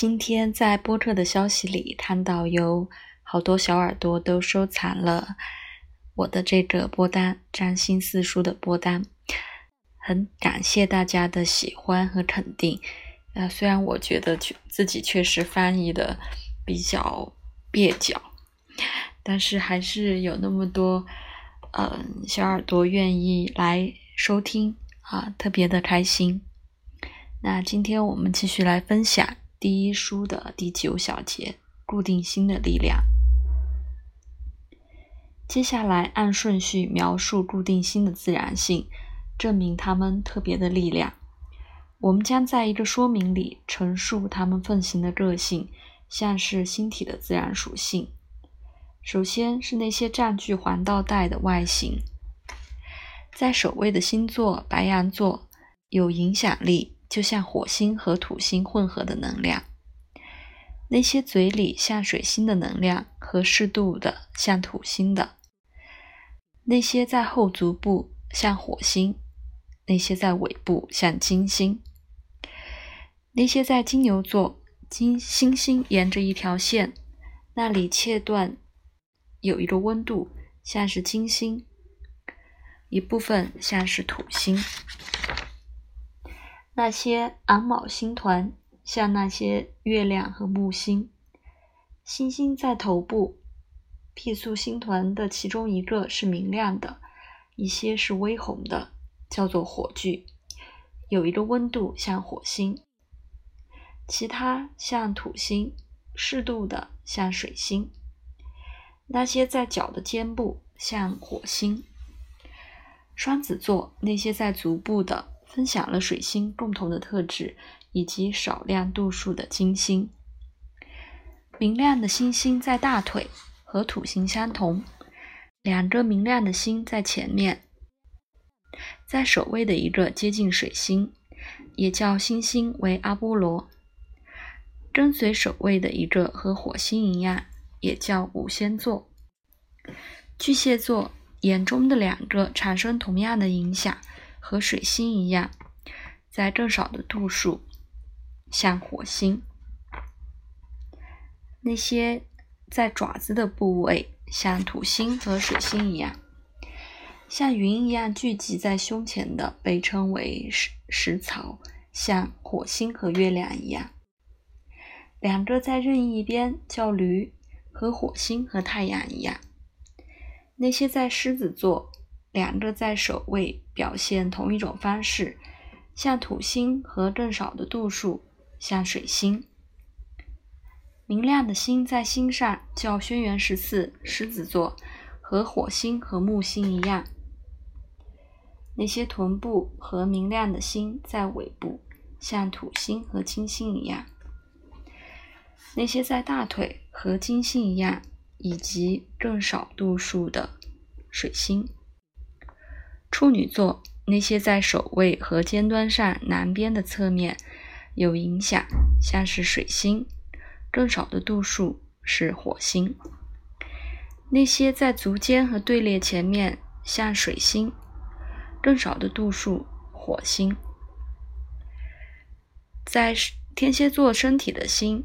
今天在播客的消息里看到有好多小耳朵都收藏了我的这个播单，占星四书的播单，很感谢大家的喜欢和肯定。呃，虽然我觉得确自己确实翻译的比较蹩脚，但是还是有那么多嗯小耳朵愿意来收听啊，特别的开心。那今天我们继续来分享。第一书的第九小节，固定星的力量。接下来按顺序描述固定星的自然性，证明它们特别的力量。我们将在一个说明里陈述它们奉行的个性，像是星体的自然属性。首先是那些占据环道带的外形，在首位的星座白羊座有影响力。就像火星和土星混合的能量，那些嘴里像水星的能量和适度的像土星的，那些在后足部像火星，那些在尾部像金星，那些在金牛座金星星沿着一条线，那里切断有一个温度，像是金星，一部分像是土星。那些昂卯星团像那些月亮和木星，星星在头部。辟宿星团的其中一个是明亮的，一些是微红的，叫做火炬，有一个温度像火星。其他像土星，适度的像水星。那些在脚的肩部像火星。双子座那些在足部的。分享了水星共同的特质，以及少量度数的金星。明亮的星星在大腿，和土星相同。两个明亮的星在前面，在首位的一个接近水星，也叫星星为阿波罗。跟随首位的一个和火星一样，也叫五仙座。巨蟹座眼中的两个产生同样的影响。和水星一样，在更少的度数，像火星；那些在爪子的部位，像土星和水星一样，像云一样聚集在胸前的，被称为食食槽，像火星和月亮一样。两个在任意一边叫驴，和火星和太阳一样。那些在狮子座。两个在首位表现同一种方式，像土星和更少的度数，像水星。明亮的星在星上叫轩辕十四，狮子座和火星和木星一样。那些臀部和明亮的星在尾部，像土星和金星一样。那些在大腿和金星一样，以及更少度数的水星。处女座那些在首位和尖端上南边的侧面有影响，像是水星；更少的度数是火星。那些在足尖和队列前面像水星；更少的度数火星。在天蝎座身体的星，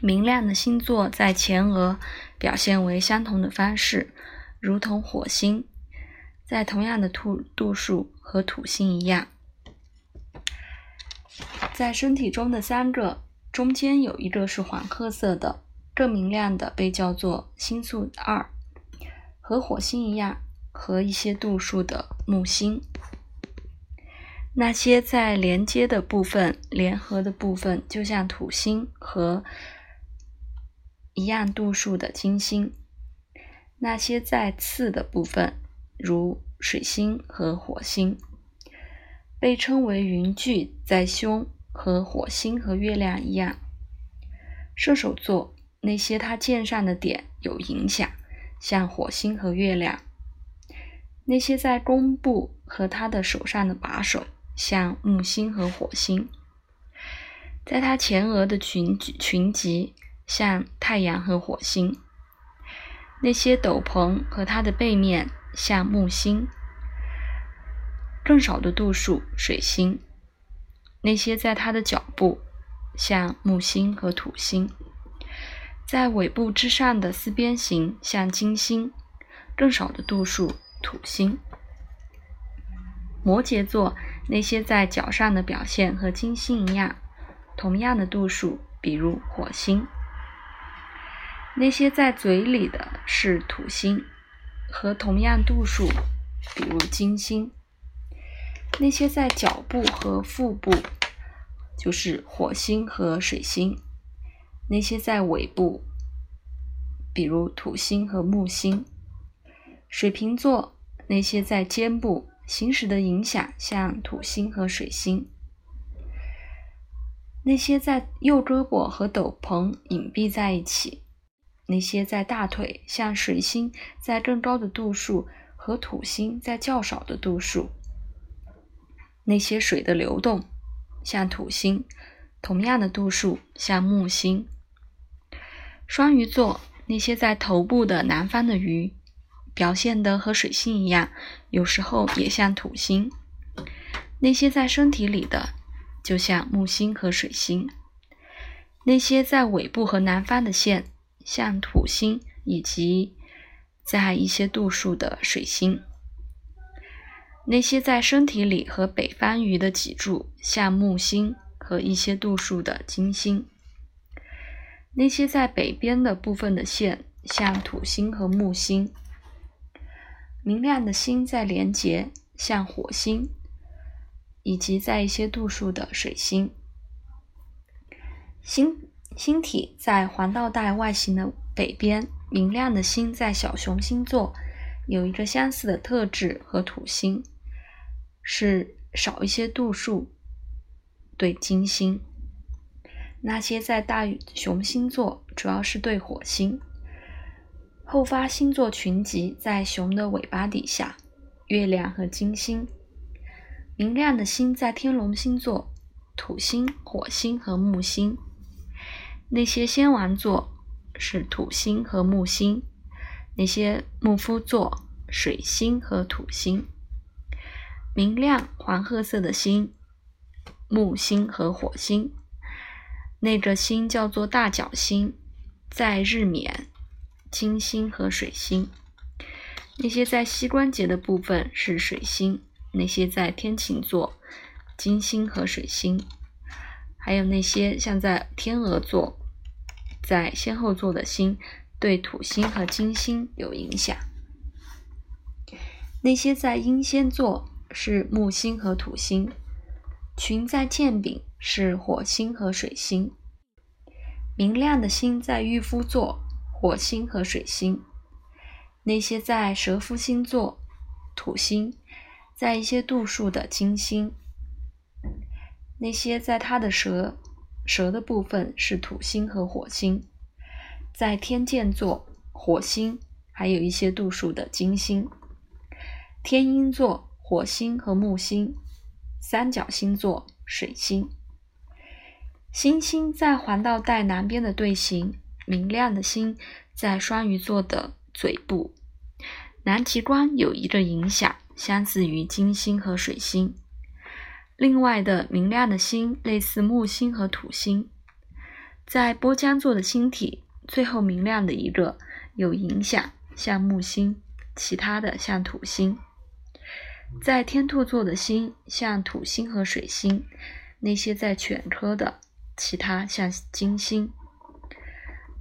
明亮的星座在前额表现为相同的方式，如同火星。在同样的度度数和土星一样，在身体中的三个中间有一个是黄褐色的，更明亮的被叫做星宿二，和火星一样，和一些度数的木星。那些在连接的部分、联合的部分，就像土星和一样度数的金星。那些在次的部分。如水星和火星，被称为云聚在胸，和火星和月亮一样。射手座那些它箭上的点有影响，像火星和月亮。那些在弓部和他的手上的把手，像木星和火星。在他前额的群群集，像太阳和火星。那些斗篷和它的背面。像木星，更少的度数水星，那些在它的脚部像木星和土星。在尾部之上的四边形像金星，更少的度数土星。摩羯座那些在脚上的表现和金星一样，同样的度数，比如火星。那些在嘴里的是土星，和同样度数，比如金星。那些在脚部和腹部，就是火星和水星；那些在尾部，比如土星和木星。水瓶座那些在肩部行驶的影响，像土星和水星。那些在右胳膊和斗篷隐蔽在一起。那些在大腿，像水星在更高的度数和土星在较少的度数；那些水的流动，像土星，同样的度数像木星。双鱼座那些在头部的南方的鱼，表现的和水星一样，有时候也像土星；那些在身体里的，就像木星和水星；那些在尾部和南方的线。像土星以及在一些度数的水星，那些在身体里和北方鱼的脊柱像木星和一些度数的金星，那些在北边的部分的线像土星和木星，明亮的星在连接像火星，以及在一些度数的水星，星。星体在黄道带外形的北边，明亮的星在小熊星座有一个相似的特质和土星，是少一些度数对金星。那些在大熊星座主要是对火星。后发星座群集在熊的尾巴底下，月亮和金星。明亮的星在天龙星座，土星、火星和木星。那些仙王座是土星和木星，那些木夫座水星和土星。明亮黄褐色的星，木星和火星。那个星叫做大角星，在日冕，金星和水星。那些在膝关节的部分是水星，那些在天琴座，金星和水星。还有那些像在天鹅座，在仙后座的星，对土星和金星有影响。那些在阴仙座是木星和土星，群在剑柄是火星和水星。明亮的星在御夫座，火星和水星。那些在蛇夫星座，土星，在一些度数的金星。那些在它的蛇蛇的部分是土星和火星，在天剑座火星还有一些度数的金星，天鹰座火星和木星，三角星座水星。星星在环道带南边的队形，明亮的星在双鱼座的嘴部，南极光有一个影响，相似于金星和水星。另外的明亮的星类似木星和土星，在波江座的星体最后明亮的一个有影响，像木星；其他的像土星。在天兔座的星像土星和水星，那些在犬科的，其他像金星。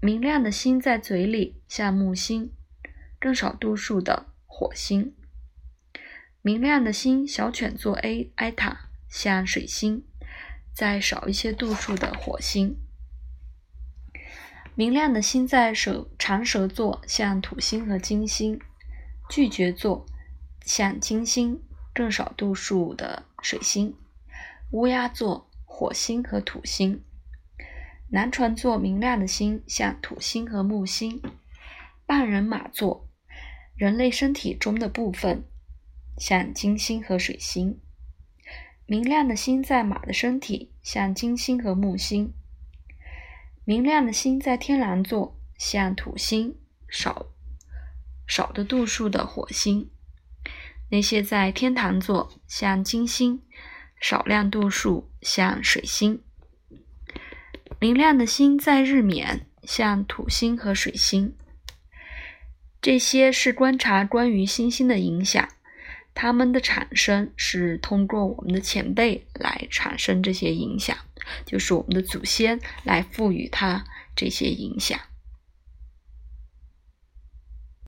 明亮的星在嘴里像木星，更少度数的火星。明亮的星小犬座 A 埃塔。像水星，在少一些度数的火星，明亮的星在蛇长蛇座，像土星和金星；巨蟹座像金星，更少度数的水星；乌鸦座火星和土星；南船座明亮的星像土星和木星；半人马座人类身体中的部分像金星和水星。明亮的星在马的身体，像金星和木星；明亮的星在天狼座，像土星，少少的度数的火星；那些在天堂座，像金星，少量度数像水星；明亮的星在日冕，像土星和水星。这些是观察关于星星的影响，它们的产生是通过我们的前辈来产生这些影响，就是我们的祖先来赋予它这些影响。